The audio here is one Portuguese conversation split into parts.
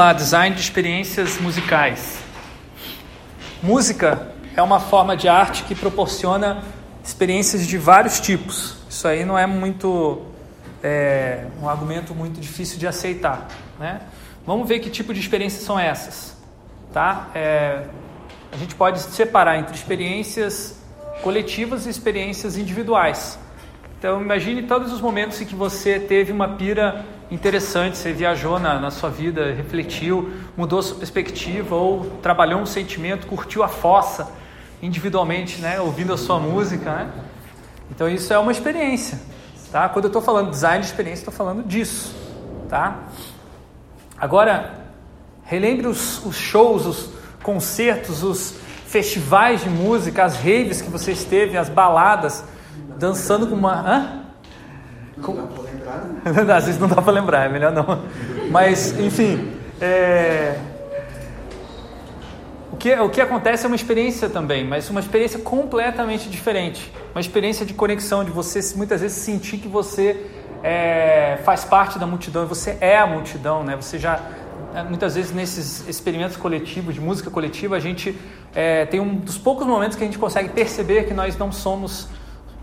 Lá, design de experiências musicais. Música é uma forma de arte que proporciona experiências de vários tipos. Isso aí não é muito é, um argumento muito difícil de aceitar, né? Vamos ver que tipo de experiências são essas, tá? É, a gente pode separar entre experiências coletivas e experiências individuais. Então imagine todos os momentos em que você teve uma pira interessante, você viajou na, na sua vida, refletiu, mudou sua perspectiva ou trabalhou um sentimento, curtiu a fossa individualmente, né, ouvindo a sua música, né? Então isso é uma experiência, tá? Quando eu estou falando design de experiência, estou falando disso, tá? Agora, relembre os, os shows, os concertos, os festivais de música, as raves que você esteve, as baladas, dançando com uma... Hã? Com... Às vezes não dá para lembrar, é melhor não. Mas, enfim, é... o, que, o que acontece é uma experiência também, mas uma experiência completamente diferente. Uma experiência de conexão, de você muitas vezes sentir que você é, faz parte da multidão, você é a multidão, né? Você já é, muitas vezes nesses experimentos coletivos de música coletiva a gente é, tem um dos poucos momentos que a gente consegue perceber que nós não somos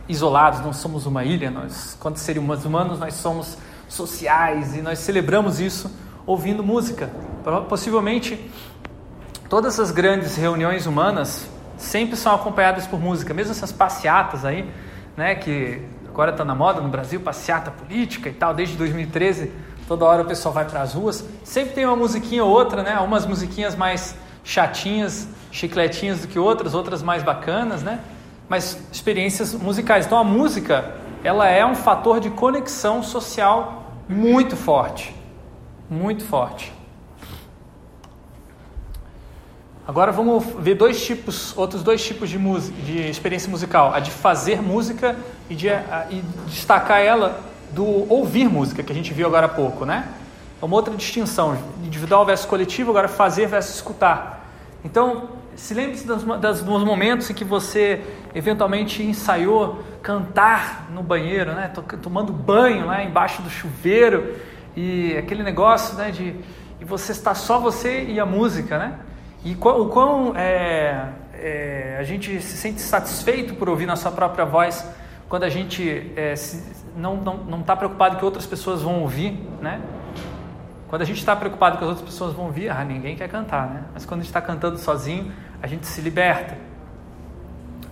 isolados, não somos uma ilha, nós, quando seres humanos, nós somos sociais e nós celebramos isso ouvindo música. Possivelmente, todas as grandes reuniões humanas sempre são acompanhadas por música, mesmo essas passeatas aí, né, que agora está na moda no Brasil, passeata política e tal, desde 2013, toda hora o pessoal vai para as ruas, sempre tem uma musiquinha ou outra, né, umas musiquinhas mais chatinhas, chicletinhas do que outras, outras mais bacanas, né, mas experiências musicais. Então a música, ela é um fator de conexão social muito forte, muito forte. Agora vamos ver dois tipos, outros dois tipos de, música, de experiência musical: a de fazer música e de a, e destacar ela do ouvir música que a gente viu agora há pouco, né? É uma outra distinção: individual versus coletivo, agora fazer versus escutar. Então se lembre-se dos, dos momentos em que você eventualmente ensaiou cantar no banheiro, né? tomando banho lá embaixo do chuveiro e aquele negócio né, de e você está só você e a música, né? E o quão é, é, a gente se sente satisfeito por ouvir nossa própria voz quando a gente é, se, não está preocupado que outras pessoas vão ouvir, né? Quando a gente está preocupado que as outras pessoas vão ouvir, ah, ninguém quer cantar, né? Mas quando a gente está cantando sozinho, a gente se liberta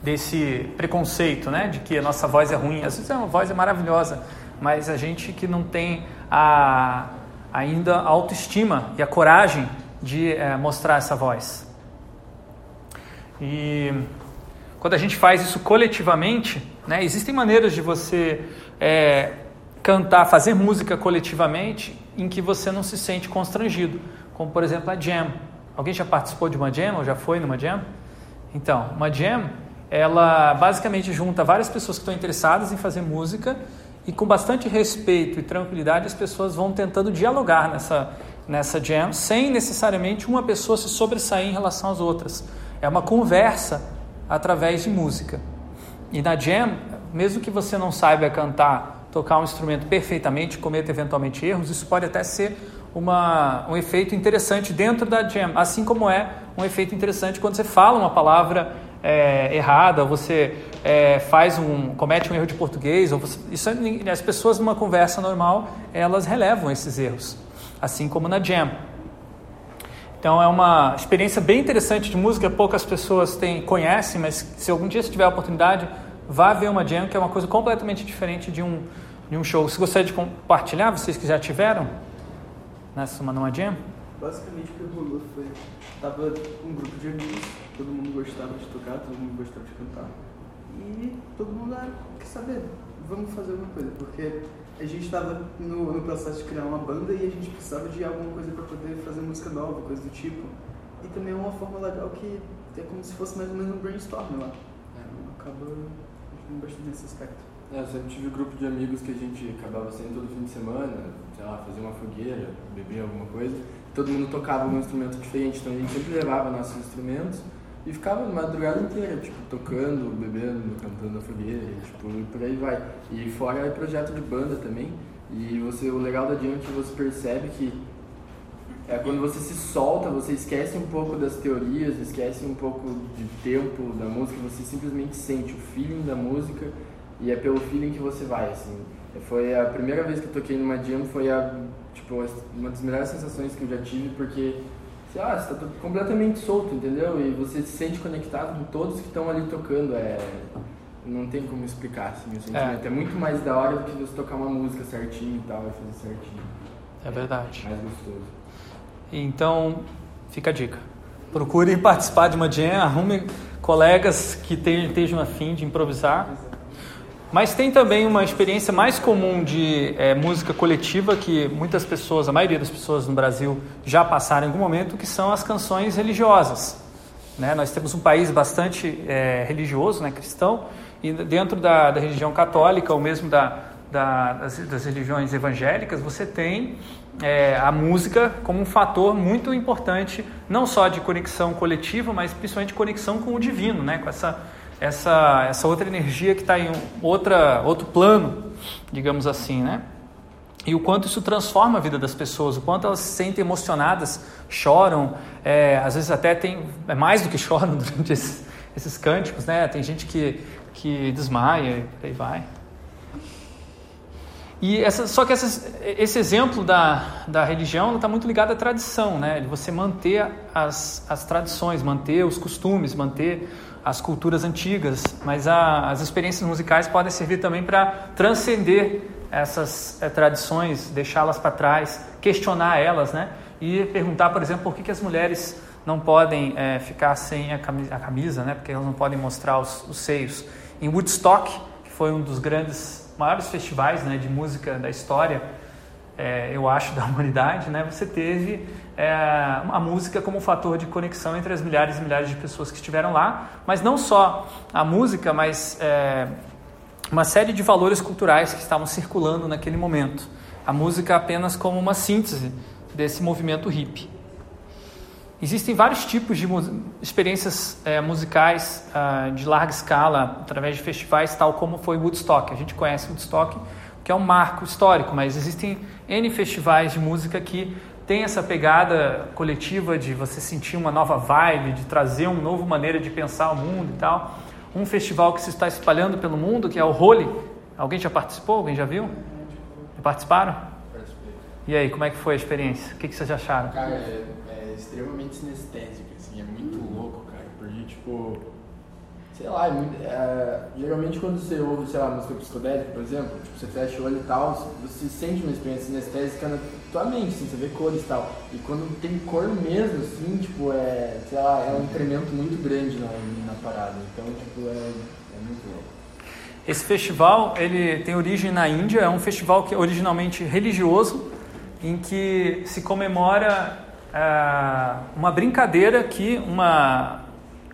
desse preconceito, né, de que a nossa voz é ruim. Às vezes a voz é maravilhosa, mas a gente que não tem a, ainda a autoestima e a coragem de é, mostrar essa voz. E quando a gente faz isso coletivamente, né, existem maneiras de você é, cantar, fazer música coletivamente em que você não se sente constrangido, como por exemplo a jam. Alguém já participou de uma jam ou já foi numa jam? Então, uma jam, ela basicamente junta várias pessoas que estão interessadas em fazer música e com bastante respeito e tranquilidade as pessoas vão tentando dialogar nessa, nessa jam sem necessariamente uma pessoa se sobressair em relação às outras. É uma conversa através de música. E na jam, mesmo que você não saiba cantar, tocar um instrumento perfeitamente, cometa eventualmente erros, isso pode até ser uma, um efeito interessante dentro da jam, assim como é um efeito interessante quando você fala uma palavra é, errada, você é, faz um, comete um erro de português, ou você, isso é, as pessoas numa conversa normal elas relevam esses erros, assim como na jam. Então é uma experiência bem interessante de música, poucas pessoas têm, conhecem, mas se algum dia você tiver a oportunidade, vá ver uma jam, que é uma coisa completamente diferente de um, de um show. Se gostaria de compartilhar, vocês que já tiveram, nessa Manama Jam? Basicamente o que rolou foi, tava um grupo de amigos, todo mundo gostava de tocar, todo mundo gostava de cantar. E todo mundo ah, quer saber, vamos fazer alguma coisa, porque a gente estava no, no, processo de criar uma banda e a gente precisava de alguma coisa para poder fazer música nova, coisa do tipo. E também é uma forma legal que é como se fosse mais ou menos um brainstorm lá. É, acaba ajudando bastante nesse aspecto. É, eu sempre tive um grupo de amigos que a gente acabava saindo todo fim de semana, sei lá, fazer uma fogueira, beber alguma coisa. Todo mundo tocava um instrumento diferente, então a gente sempre levava nossos instrumentos e ficava a madrugada inteira, tipo, tocando, bebendo, cantando a fogueira, tipo, e por aí vai. E fora é projeto de banda também. E você, o legal da Jam é que você percebe que É quando você se solta, você esquece um pouco das teorias, esquece um pouco de tempo da música, você simplesmente sente o feeling da música e é pelo feeling que você vai, assim. Foi a primeira vez que eu toquei numa jam, foi a, tipo, uma das melhores sensações que eu já tive, porque você, ah, você tá completamente solto, entendeu? E você se sente conectado com todos que estão ali tocando, é... Não tem como explicar, assim, o sentimento. É. é muito mais da hora do que você tocar uma música certinho e tal, e fazer certinho. É verdade. Mais gostoso. Então, fica a dica. Procure participar de uma jam, arrume colegas que estejam afim de improvisar. Mas tem também uma experiência mais comum de é, música coletiva que muitas pessoas, a maioria das pessoas no Brasil já passaram em algum momento, que são as canções religiosas. Né? Nós temos um país bastante é, religioso, né, cristão, e dentro da, da religião católica ou mesmo da, da, das, das, religiões evangélicas, você tem é, a música como um fator muito importante, não só de conexão coletiva, mas principalmente conexão com o divino, né? com essa, essa, essa outra energia que está em outra, outro plano, digamos assim. Né? E o quanto isso transforma a vida das pessoas, o quanto elas se sentem emocionadas, choram, é, às vezes até tem é mais do que choram durante esses, esses cânticos, né? Tem gente que, que desmaia e aí vai. E essa, só que esse exemplo da, da religião está muito ligado à tradição, né? Você manter as, as tradições, manter os costumes, manter as culturas antigas. Mas a, as experiências musicais podem servir também para transcender essas é, tradições, deixá-las para trás, questionar elas, né? E perguntar, por exemplo, por que, que as mulheres não podem é, ficar sem a camisa, a camisa, né? Porque elas não podem mostrar os, os seios. Em Woodstock, que foi um dos grandes maiores festivais né, de música da história, é, eu acho, da humanidade, né, você teve é, a música como fator de conexão entre as milhares e milhares de pessoas que estiveram lá, mas não só a música, mas é, uma série de valores culturais que estavam circulando naquele momento. A música apenas como uma síntese desse movimento hippie. Existem vários tipos de experiências é, musicais uh, de larga escala através de festivais, tal como foi Woodstock. A gente conhece Woodstock, que é um marco histórico, mas existem N festivais de música que tem essa pegada coletiva de você sentir uma nova vibe, de trazer uma nova maneira de pensar o mundo e tal. Um festival que se está espalhando pelo mundo, que é o Holy. Alguém já participou? Alguém já viu? Participaram? Participei. E aí, como é que foi a experiência? O que, que vocês acharam? Cara, é extremamente sinestésica, assim, é muito louco, cara, porque, tipo, sei lá, é muito, é, geralmente quando você ouve, sei lá, música psicodélica, por exemplo, tipo, você fecha o olho e tal, você sente uma experiência sinestésica na tua mente, assim, você vê cores e tal, e quando tem cor mesmo, assim, tipo, é, sei lá, é um incremento muito grande na, na parada, então, tipo, é, é muito louco. Esse festival, ele tem origem na Índia, é um festival que é originalmente religioso, em que se comemora ah, uma brincadeira que uma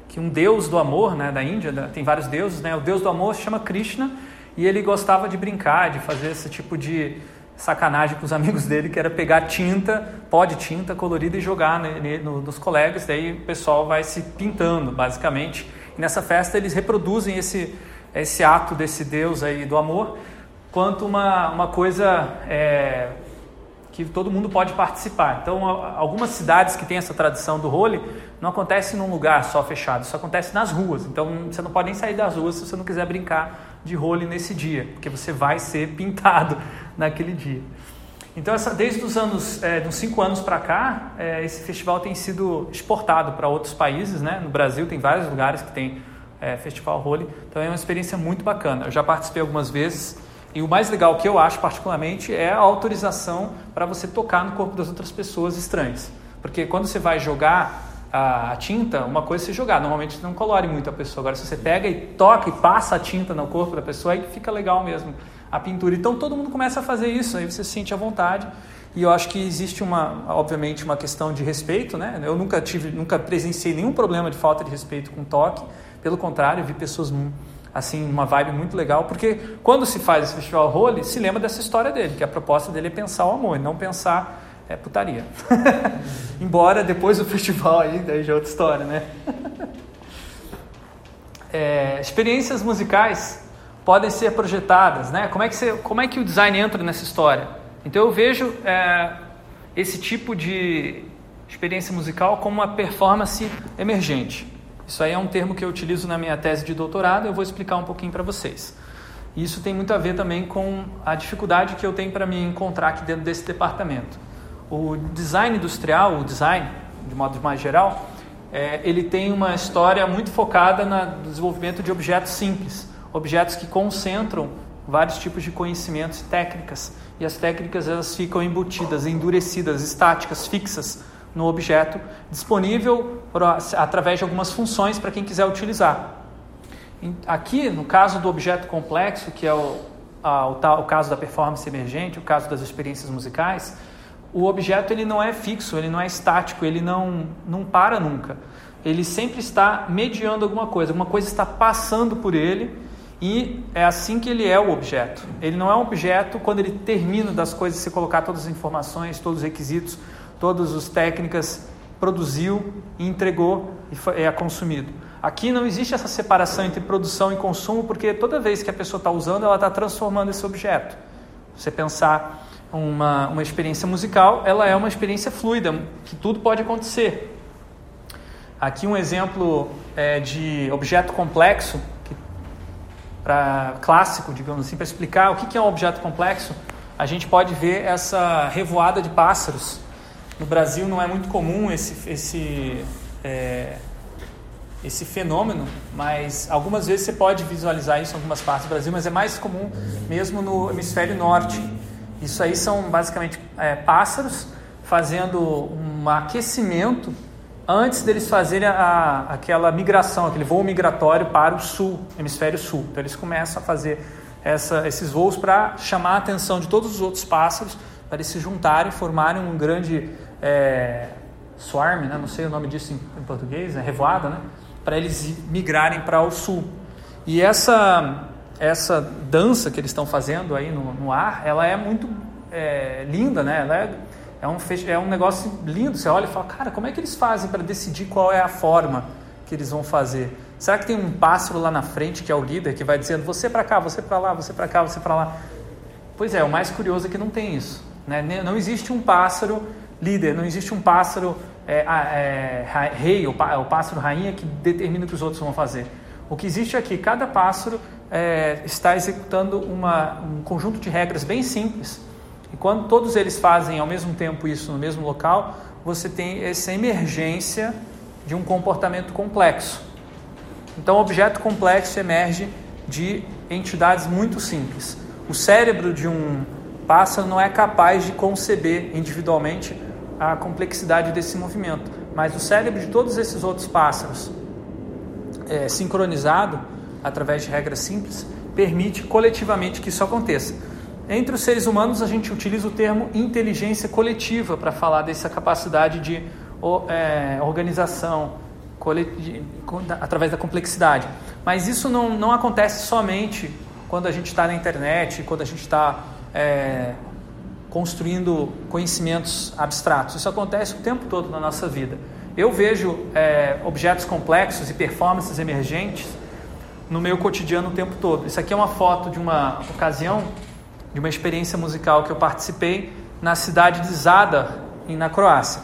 que um deus do amor, né, da Índia, tem vários deuses, né? O deus do amor se chama Krishna e ele gostava de brincar, de fazer esse tipo de sacanagem com os amigos dele, que era pegar tinta, pó de tinta colorida e jogar no, nos colegas, daí o pessoal vai se pintando, basicamente. E nessa festa eles reproduzem esse esse ato desse deus aí do amor quanto uma, uma coisa é, que todo mundo pode participar. Então, algumas cidades que têm essa tradição do role não acontece num lugar só fechado, isso acontece nas ruas. Então, você não pode nem sair das ruas se você não quiser brincar de role nesse dia, porque você vai ser pintado naquele dia. Então, essa, desde os anos, é, uns cinco anos para cá, é, esse festival tem sido exportado para outros países. Né? No Brasil, tem vários lugares que tem é, festival role, então é uma experiência muito bacana. Eu já participei algumas vezes. E o mais legal que eu acho particularmente é a autorização para você tocar no corpo das outras pessoas estranhas. Porque quando você vai jogar a, tinta, uma coisa é você jogar, normalmente não colore muito a pessoa. Agora, se você pega e toca e passa a tinta no corpo da pessoa, aí fica legal mesmo a pintura. Então todo mundo começa a fazer isso, aí você se sente à vontade. E eu acho que existe uma, obviamente, uma questão de respeito, né? Eu nunca tive, nunca presenciei nenhum problema de falta de respeito com toque. Pelo contrário, vi pessoas assim, uma vibe muito legal, porque quando se faz esse festival Role, se lembra dessa história dele, que a proposta dele é pensar o amor, não pensar é, putaria. Embora depois do festival aí, daí já é outra história, né? é, experiências musicais podem ser projetadas, né? Como é que, você, como é que o design entra nessa história? Então eu vejo é, esse tipo de experiência musical como uma performance emergente. Isso aí é um termo que eu utilizo na minha tese de doutorado, eu vou explicar um pouquinho para vocês. Isso tem muito a ver também com a dificuldade que eu tenho para me encontrar aqui dentro desse departamento. O design industrial, o design, de modo mais geral, é, ele tem uma história muito focada no desenvolvimento de objetos simples, objetos que concentram vários tipos de conhecimentos e técnicas, e as técnicas elas ficam embutidas, endurecidas, estáticas, fixas no objeto, disponível através de algumas funções para quem quiser utilizar. Aqui, no caso do objeto complexo, que é o, a, o, o caso da performance emergente, o caso das experiências musicais, o objeto ele não é fixo, ele não é estático, ele não, não para nunca. Ele sempre está mediando alguma coisa, alguma coisa está passando por ele e é assim que ele é o objeto. Ele não é um objeto quando ele termina das coisas, se colocar todas as informações, todos os requisitos, todas as técnicas, produziu entregou e é consumido. Aqui não existe essa separação entre produção e consumo, porque toda vez que a pessoa está usando, ela está transformando esse objeto. Você pensar uma, uma experiência musical, ela é uma experiência fluida, que tudo pode acontecer. Aqui um exemplo é, de objeto complexo, para clássico, digamos assim, para explicar o que, que é um objeto complexo, a gente pode ver essa revoada de pássaros. No Brasil não é muito comum esse, esse é, esse fenômeno, mas algumas vezes você pode visualizar isso em algumas partes do Brasil, mas é mais comum mesmo no hemisfério norte. Isso aí são basicamente é, pássaros fazendo um aquecimento antes deles fazerem a, aquela migração, aquele voo migratório para o sul, hemisfério sul. Então eles começam a fazer essa, esses voos para chamar a atenção de todos os outros pássaros, para eles se juntarem, formarem um grande é, swarm, né? não sei o nome disso em, português, é revoada, né? para eles migrarem para o sul. E essa, essa dança que eles estão fazendo aí no, no ar, ela é muito é, linda, né? Ela é, é, um, é um negócio lindo. Você olha e fala, cara, como é que eles fazem para decidir qual é a forma que eles vão fazer? Será que tem um pássaro lá na frente que é o líder que vai dizendo você para cá, você para lá, você para cá, você para lá? Pois é, o mais curioso é que não tem isso. Né? Não existe um pássaro líder, não existe um pássaro é, é, rei, o, o pássaro rainha que determina o que os outros vão fazer. O que existe aqui, cada pássaro é, está executando uma, um conjunto de regras bem simples. E quando todos eles fazem ao mesmo tempo isso no mesmo local, você tem essa emergência de um comportamento complexo. Então, objeto complexo emerge de entidades muito simples. O cérebro de um pássaro não é capaz de conceber individualmente a complexidade desse movimento. Mas o cérebro de todos esses outros pássaros, é, sincronizado através de regras simples, permite coletivamente que isso aconteça. Entre os seres humanos, a gente utiliza o termo inteligência coletiva para falar dessa capacidade de é, organização através da complexidade. Mas isso não, não acontece somente quando a gente está na internet, quando a gente está é, construindo conhecimentos abstratos. Isso acontece o tempo todo na nossa vida. Eu vejo é, objetos complexos e performances emergentes no meu cotidiano o tempo todo. Isso aqui é uma foto de uma ocasião, de uma experiência musical que eu participei na cidade de Zadar, na Croácia.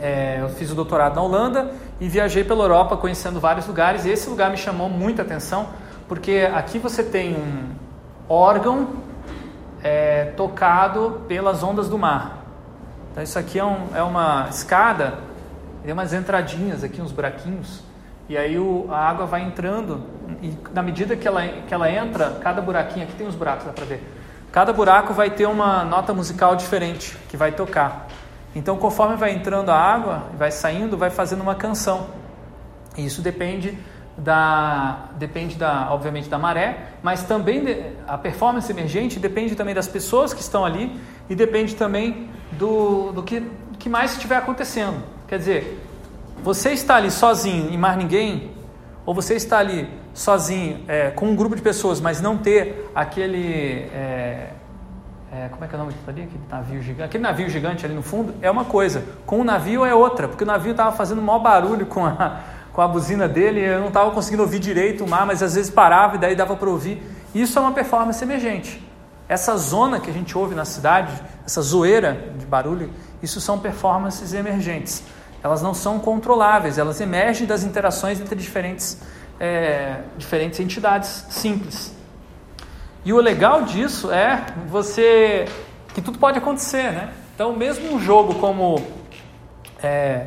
É, eu fiz o doutorado na Holanda e viajei pela Europa conhecendo vários lugares. E esse lugar me chamou muita atenção porque aqui você tem um órgão é, tocado pelas ondas do mar. Então isso aqui é, um, é uma escada, tem umas entradinhas aqui, uns buraquinhos, e aí o, a água vai entrando, e na medida que ela, que ela entra, cada buraquinho, aqui tem uns buracos, dá para ver, cada buraco vai ter uma nota musical diferente, que vai tocar. Então conforme vai entrando a água, vai saindo, vai fazendo uma canção. E isso depende da, depende da, obviamente da maré, mas também de, a performance emergente depende também das pessoas que estão ali e depende também do, do que, que mais estiver acontecendo. Quer dizer, você está ali sozinho e mais ninguém, ou você está ali sozinho é, com um grupo de pessoas, mas não ter aquele é, é, como é que é o nome ali? Aquele navio gigante. Aquele navio gigante ali no fundo é uma coisa. Com o navio é outra, porque o navio estava fazendo maior barulho com a, com a buzina dele, eu não estava conseguindo ouvir direito o mar, mas às vezes parava e daí dava para ouvir. Isso é uma performance emergente. essa zona que a gente ouve na cidade, essa zoeira de barulho, isso são performances emergentes. Elas não são controláveis, elas emergem das interações entre diferentes, é, diferentes entidades simples. E o legal disso é você que tudo pode acontecer, né? Então, mesmo um jogo como é,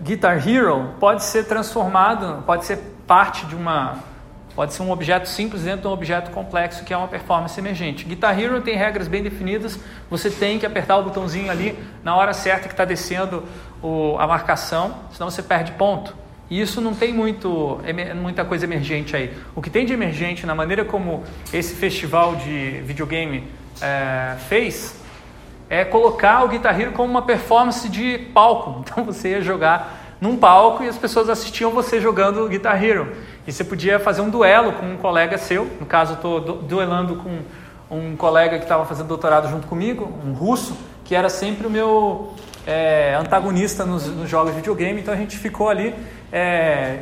Guitar Hero pode ser transformado, pode ser parte de uma Pode ser um objeto simples dentro de um objeto complexo que é uma performance emergente. Guitar Hero tem regras bem definidas, você tem que apertar o botãozinho ali na hora certa que está descendo o, a marcação, senão você perde ponto. E isso não tem muito, muita coisa emergente aí. O que tem de emergente na maneira como esse festival de videogame é, fez é colocar o Guitar Hero como uma performance de palco. Então você ia jogar num palco e as pessoas assistiam você jogando Guitar Hero. E você podia fazer um duelo com um colega seu, no caso eu estou duelando com um colega que estava fazendo doutorado junto comigo, um russo, que era sempre o meu é, antagonista nos, nos, jogos de videogame, então a gente ficou ali, é,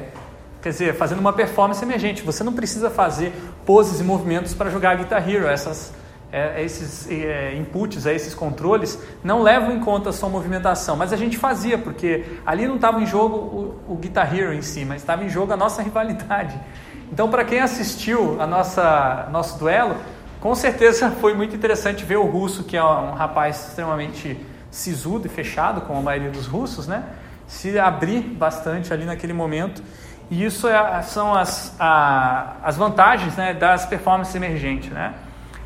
quer dizer, fazendo uma performance emergente. Você não precisa fazer poses e movimentos para jogar Guitar Hero, essas é, esses é, inputs, é, esses controles, não levam em conta a sua movimentação. Mas a gente fazia, porque ali não estava em jogo o, o Guitar Hero em si, mas estava em jogo a nossa rivalidade. Então, para quem assistiu a nossa nosso duelo, com certeza foi muito interessante ver o russo, que é um rapaz extremamente sisudo e fechado, como a maioria dos russos, né? se abrir bastante ali naquele momento. E isso é, são as, a, as vantagens né, das performances emergentes. Né?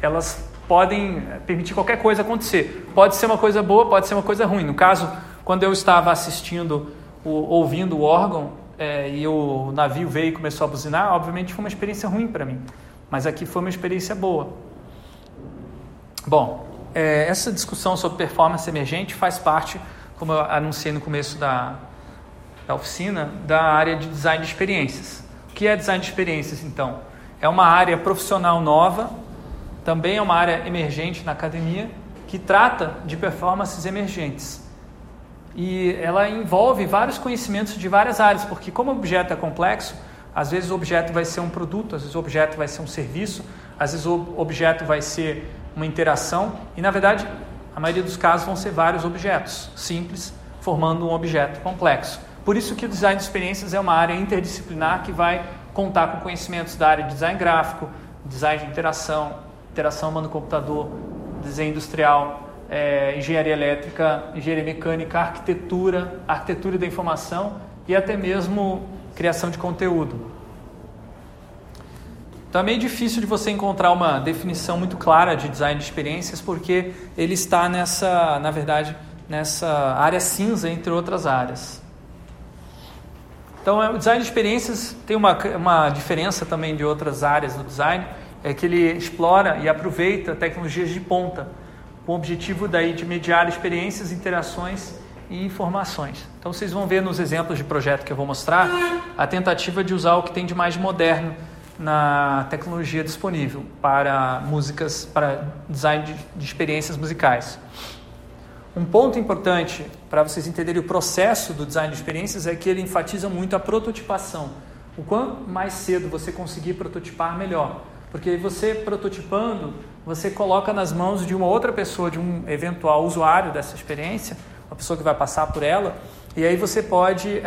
Elas podem eh, permitir qualquer coisa acontecer. Pode ser uma coisa boa, pode ser uma coisa ruim. No caso, quando eu estava assistindo, ouvindo o órgão é, e o navio veio e começou a buzinar, obviamente foi uma experiência ruim para mim. Mas aqui foi uma experiência boa. Bom, é, essa discussão sobre performance emergente faz parte, como eu anunciei no começo da, da oficina, da área de design de experiências. O que é design de experiências, então? É uma área profissional nova também é uma área emergente na academia que trata de performances emergentes. E ela envolve vários conhecimentos de várias áreas, porque como o objeto é complexo, às vezes o objeto vai ser um produto, às vezes o objeto vai ser um serviço, às vezes o objeto vai ser uma interação, e na verdade, a maioria dos casos vão ser vários objetos simples formando um objeto complexo. Por isso que o design de experiências é uma área interdisciplinar que vai contar com conhecimentos da área de design gráfico, design de interação, interação humano-computador, desenho industrial, é, engenharia elétrica, engenharia mecânica, arquitetura, arquitetura da informação e até mesmo criação de conteúdo. Então é meio difícil de você encontrar uma definição muito clara de design de experiências porque ele está nessa, na verdade, nessa área cinza entre outras áreas. Então é, o design de experiências tem uma, uma diferença também de outras áreas do design é que ele explora e aproveita tecnologias de ponta, com o objetivo daí de mediar experiências, interações e informações. Então vocês vão ver nos exemplos de projeto que eu vou mostrar a tentativa de usar o que tem de mais moderno na tecnologia disponível para músicas, para design de, de experiências musicais. Um ponto importante para vocês entenderem o processo do design de experiências é que ele enfatiza muito a prototipação. O quanto mais cedo você conseguir prototipar, melhor. Porque você prototipando, você coloca nas mãos de uma outra pessoa, de um eventual usuário dessa experiência, uma pessoa que vai passar por ela, e aí você pode é,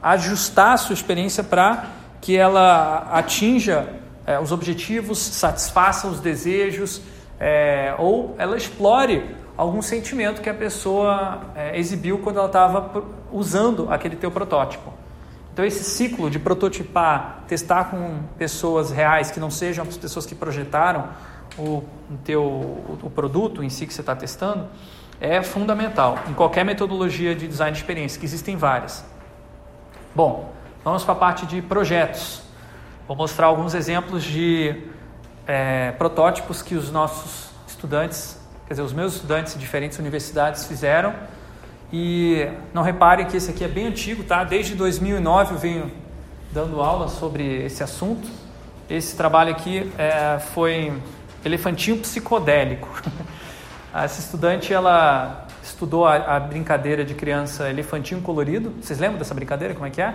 ajustar a sua experiência para que ela atinja é, os objetivos, satisfaça os desejos, é, ou ela explore algum sentimento que a pessoa exibiu quando ela estava usando aquele teu protótipo. Então, esse ciclo de prototipar, testar com pessoas reais que não sejam as pessoas que projetaram o, teu, o, produto em si que você está testando, é fundamental em qualquer metodologia de design de experiência, que existem várias. Bom, vamos para a parte de projetos. Vou mostrar alguns exemplos de é, protótipos que os nossos estudantes, quer dizer, os meus estudantes de diferentes universidades fizeram e não reparem que esse aqui é bem antigo, tá? Desde 2009 eu venho dando aula sobre esse assunto. Esse trabalho aqui é, foi elefantinho psicodélico. Essa estudante ela estudou a, a, brincadeira de criança elefantinho colorido. Vocês lembram dessa brincadeira? Como é que é?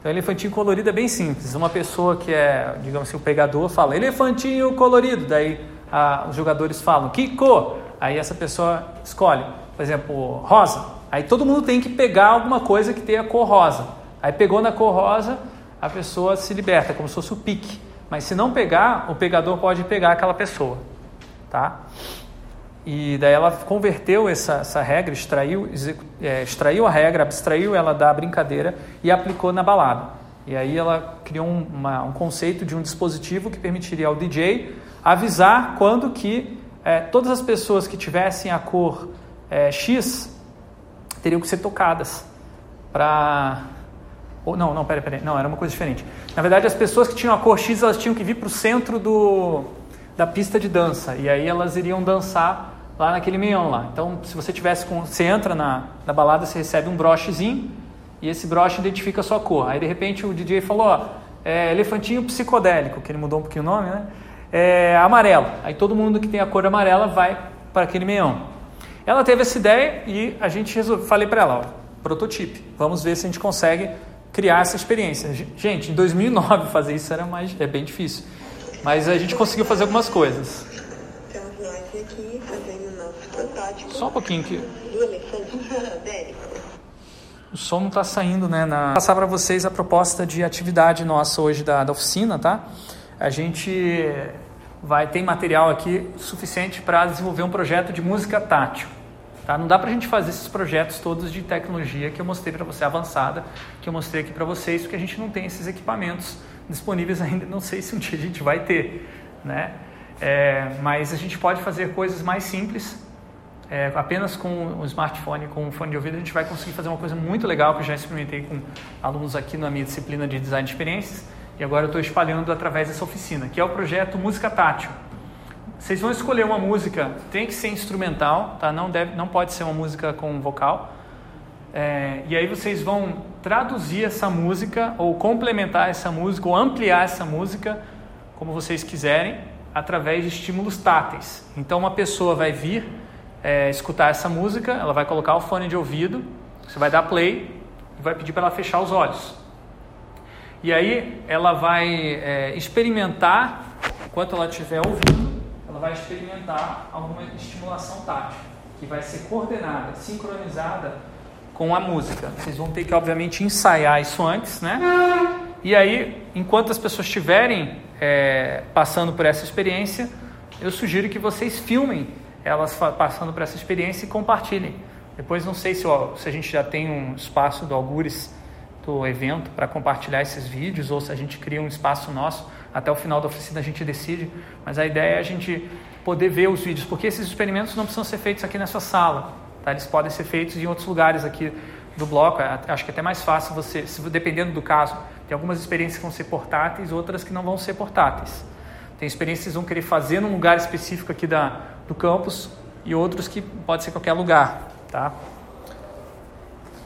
Então, elefantinho colorido é bem simples. Uma pessoa que é, digamos assim, o pegador fala elefantinho colorido. Daí a, os jogadores falam, cor? Aí essa pessoa escolhe, por exemplo, rosa. Aí todo mundo tem que pegar alguma coisa que tenha cor rosa. Aí pegou na cor rosa, a pessoa se liberta, como se fosse o pique. Mas se não pegar, o pegador pode pegar aquela pessoa, tá? E daí ela converteu essa, essa regra, extraiu, é, extraiu a regra, abstraiu ela da brincadeira e aplicou na balada. E aí ela criou um, uma, um conceito de um dispositivo que permitiria ao DJ avisar quando que é, todas as pessoas que tivessem a cor é, X teriam que ser tocadas para ou, não, não, peraí, peraí, não, era uma coisa diferente. Na verdade, as pessoas que tinham a cor X, elas tinham que vir para o centro do, da pista de dança, e aí elas iriam dançar lá naquele meião lá. Então, se você tivesse com, você entra na, na balada, você recebe um brochezinho, e esse broche identifica a sua cor. Aí, de repente, o DJ falou, ó, é, elefantinho psicodélico, que ele mudou um pouquinho o nome, né? É, amarelo. Aí todo mundo que tem a cor amarela vai para aquele meião. Ela teve essa ideia e a gente resolveu, falei para ela, ó, prototipe. Vamos ver se a gente consegue criar essa experiência. Gente, em 2009 fazer isso era mais é bem difícil, mas a gente conseguiu fazer algumas coisas. Estamos nós aqui fazendo nosso protótipo. Só um pouquinho que Do elefante o som não está saindo, né? Na... Vou passar para vocês a proposta de atividade nossa hoje da, da oficina, tá? A gente vai ter material aqui suficiente para desenvolver um projeto de música tátil. Tá? Não dá para a gente fazer esses projetos todos de tecnologia que eu mostrei para você, avançada, que eu mostrei aqui para vocês, porque a gente não tem esses equipamentos disponíveis ainda. Não sei se um dia a gente vai ter, né? É, mas a gente pode fazer coisas mais simples, é, apenas com o smartphone, com o fone de ouvido, a gente vai conseguir fazer uma coisa muito legal que eu já experimentei com alunos aqui na minha disciplina de design de experiências e agora eu estou espalhando através dessa oficina, que é o projeto Música Tátil. Vocês vão escolher uma música, tem que ser instrumental, tá? não, deve, não pode ser uma música com vocal. É, e aí vocês vão traduzir essa música, ou complementar essa música, ou ampliar essa música, como vocês quiserem, através de estímulos táteis. Então uma pessoa vai vir é, escutar essa música, ela vai colocar o fone de ouvido, você vai dar play e vai pedir para ela fechar os olhos. E aí ela vai é, experimentar, enquanto ela estiver ouvindo, ela vai experimentar alguma estimulação tátil, que vai ser coordenada, sincronizada com a música. Vocês vão ter que, obviamente, ensaiar isso antes, né? E aí, enquanto as pessoas estiverem é, passando por essa experiência, eu sugiro que vocês filmem elas passando por essa experiência e compartilhem. Depois, não sei se, ó, se a gente já tem um espaço do Algures do evento para compartilhar esses vídeos ou se a gente cria um espaço nosso até o final da oficina a gente decide, mas a ideia é a gente poder ver os vídeos, porque esses experimentos não precisam ser feitos aqui nessa sala, tá? eles podem ser feitos em outros lugares aqui do bloco, é, acho que é até mais fácil você, dependendo do caso, tem algumas experiências que vão ser portáteis, outras que não vão ser portáteis. Tem experiências que vão querer fazer num lugar específico aqui da, do campus e outros que pode ser qualquer lugar, tá?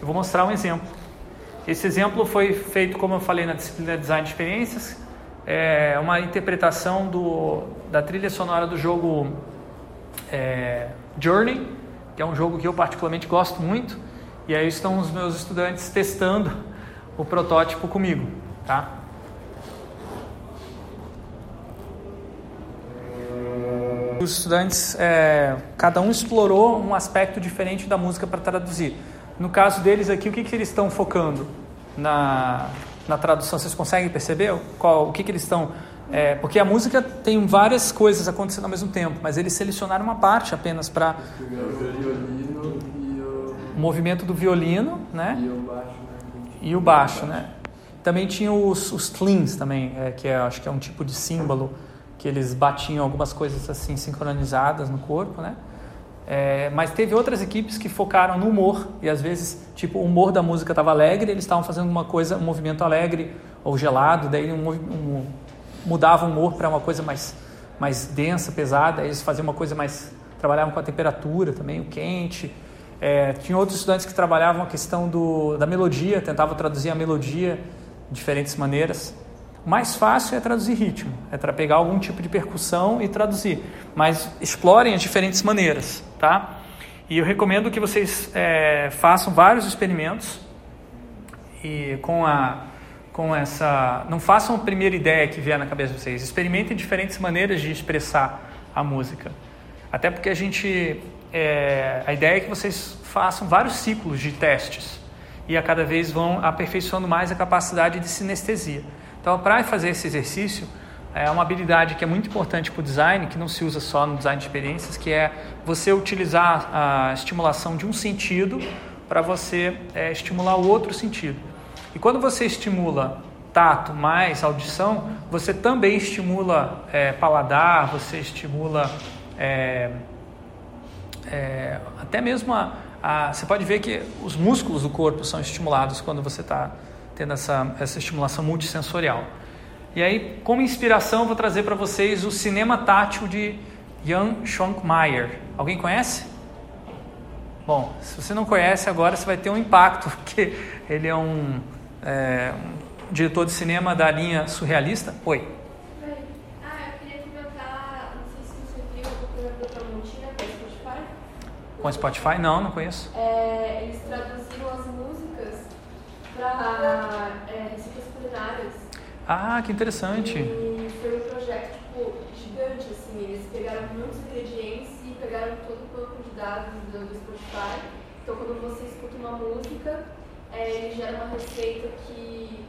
Eu vou mostrar um exemplo. Esse exemplo foi feito, como eu falei, na disciplina de Design de Experiências, é uma interpretação do, da trilha sonora do jogo é, Journey, que é um jogo que eu particularmente gosto muito, e aí estão os meus estudantes testando o protótipo comigo, tá? Os estudantes, é, cada um explorou um aspecto diferente da música para traduzir. No caso deles aqui, o que, que eles estão focando na, na tradução? Vocês conseguem perceber qual, o que, que eles estão... É, porque a música tem várias coisas acontecendo ao mesmo tempo, mas eles selecionaram uma parte apenas para... O movimento do violino, né? E o baixo, né? E o baixo, né? Também tinha os, os cleans também, é, que é, acho que é um tipo de símbolo que eles batiam algumas coisas assim sincronizadas no corpo, né? É, mas teve outras equipes que focaram no humor e às vezes, tipo, o humor da música estava alegre, eles estavam fazendo uma coisa, um movimento alegre ou gelado, daí um, um, mudava o humor para uma coisa mais, mais densa, pesada, eles faziam uma coisa mais, trabalhavam com a temperatura também, o quente. É, tinha outros estudantes que trabalhavam a questão do, da melodia, tentavam traduzir a melodia de diferentes maneiras. Mais fácil é traduzir ritmo, é pegar algum tipo de percussão e traduzir, mas explorem as diferentes maneiras, tá? E eu recomendo que vocês é, façam vários experimentos e com a com essa, não façam a primeira ideia que vier na cabeça de vocês, experimentem diferentes maneiras de expressar a música. Até porque a gente. É, a ideia é que vocês façam vários ciclos de testes e a cada vez vão aperfeiçoando mais a capacidade de sinestesia. Então, para fazer esse exercício, é uma habilidade que é muito importante para o design, que não se usa só no design de experiências, que é você utilizar a estimulação de um sentido para você é, estimular o outro sentido. E quando você estimula tato mais audição, você também estimula é, paladar, você estimula é, é, até mesmo a, a, Você pode ver que os músculos do corpo são estimulados quando você está tendo essa, essa estimulação multissensorial. E aí, como inspiração, vou trazer para vocês o cinema tátil de Jan Schwankmeyer. Alguém conhece? Bom, se você não conhece, agora você vai ter um impacto, porque ele é um, é, um diretor de cinema da linha surrealista. Oi. Ah, eu queria comentar, não sei se você viu o programa da Tramontina com Spotify. Com Spotify? Não, não conheço. É, eles traduziram as para é, culinárias. Ah, que interessante. E foi um projeto tipo, gigante, assim. Eles pegaram muitos ingredientes e pegaram todo o banco de dados do, Spotify. Então, quando você escuta uma música, é, ele gera uma receita que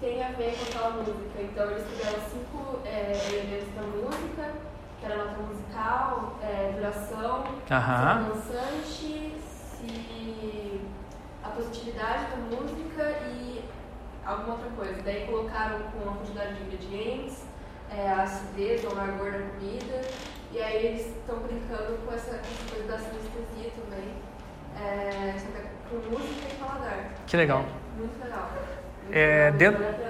tem a ver com aquela música. Então, eles pegaram cinco é, elementos da música, que era nota musical, é, duração, dançante, se positividade da música e alguma outra coisa. Daí colocaram com a quantidade de ingredientes, é, a acidez ou amargor da comida. E aí eles estão brincando com essa, com essa coisa da sinestesia também. É, com música e paladar. Que legal. É, muito legal. Muito É, legal. dentro-.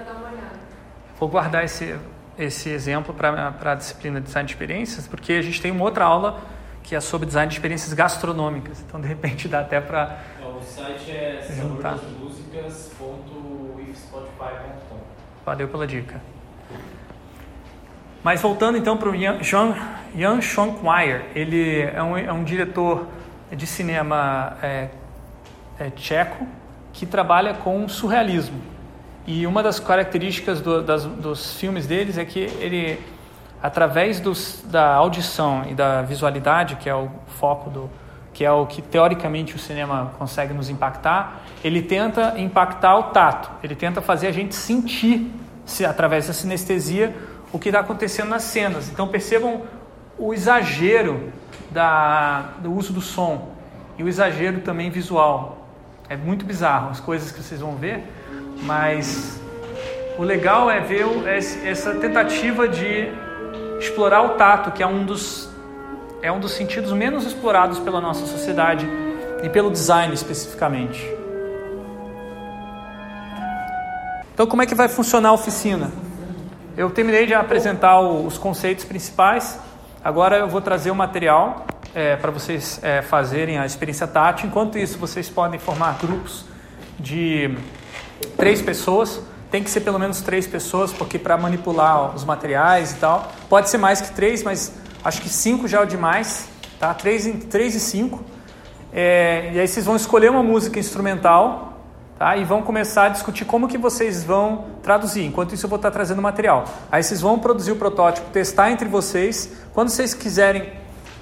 Vou guardar esse, esse exemplo para a disciplina de design de experiências, porque a gente tem uma outra aula que é sobre design de experiências gastronômicas. Então, de repente, dá até para. Site é sabordasmusicas.ifspotify.com. Valeu pela dica. Mas voltando então para o Jan, Jan, Jan Schwankmeyer, ele é um, é um diretor de cinema é, é, tcheco que trabalha com surrealismo. E uma das características do- das- dos filmes deles é que ele, através dos, da audição e da visualidade, que é o foco do, que é o que teoricamente o cinema consegue nos impactar, ele tenta impactar o tato, ele tenta fazer a gente sentir, se, através da sinestesia, o que está acontecendo nas cenas. Então percebam o exagero da, do uso do som e o exagero também visual. É muito bizarro as coisas que vocês vão ver, mas o legal é ver essa tentativa de explorar o tato, que é um dos é um dos sentidos menos explorados pela nossa sociedade e pelo design especificamente. Então, como é que vai funcionar a oficina? Eu terminei de apresentar os conceitos principais. Agora eu vou trazer o material para vocês é, fazerem a experiência tátil. Enquanto isso, vocês podem formar grupos de três pessoas. Tem que ser pelo menos três pessoas, porque para manipular os materiais e tal, pode ser mais que três, mas acho que cinco já é o demais, tá? Três, em- três e cinco. É, e aí vocês vão escolher uma música instrumental, tá? E vão começar a discutir como que vocês vão traduzir. Enquanto isso eu vou estar trazendo material. Aí vocês vão produzir o protótipo, testar entre vocês. Quando vocês quiserem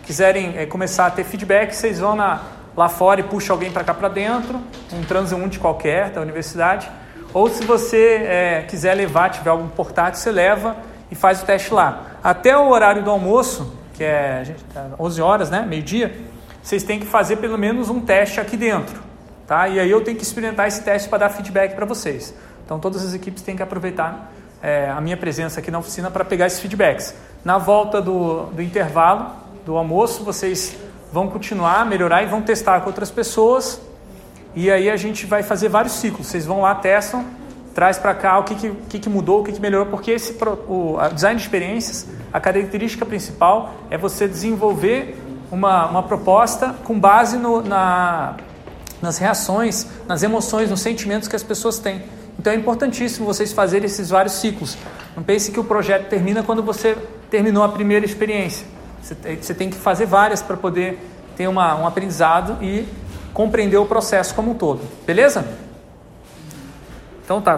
quiserem é, começar a ter feedback, vocês vão na, lá fora e puxa alguém para cá para dentro, um transeunte qualquer da universidade. Ou se você é, quiser levar, tiver algum portátil, você leva e faz o teste lá. Até o horário do almoço, que é gente, tá 11 horas, né, meio-dia, vocês têm que fazer pelo menos um teste aqui dentro. Tá? E aí eu tenho que experimentar esse teste para dar feedback para vocês. Então todas as equipes têm que aproveitar é, a minha presença aqui na oficina para pegar esses feedbacks. Na volta do, do intervalo, do almoço, vocês vão continuar melhorar e vão testar com outras pessoas. E aí a gente vai fazer vários ciclos. Vocês vão lá, testam, traz para cá o que, que, que, mudou, o que, que melhorou, porque esse o design de experiências, a característica principal é você desenvolver uma, uma proposta com base no, na, nas reações, nas emoções, nos sentimentos que as pessoas têm. Então é importantíssimo vocês fazerem esses vários ciclos. Não pense que o projeto termina quando você terminou a primeira experiência. Você tem, você tem que fazer várias para poder ter uma, um aprendizado e compreender o processo como um todo. Beleza? Então tá.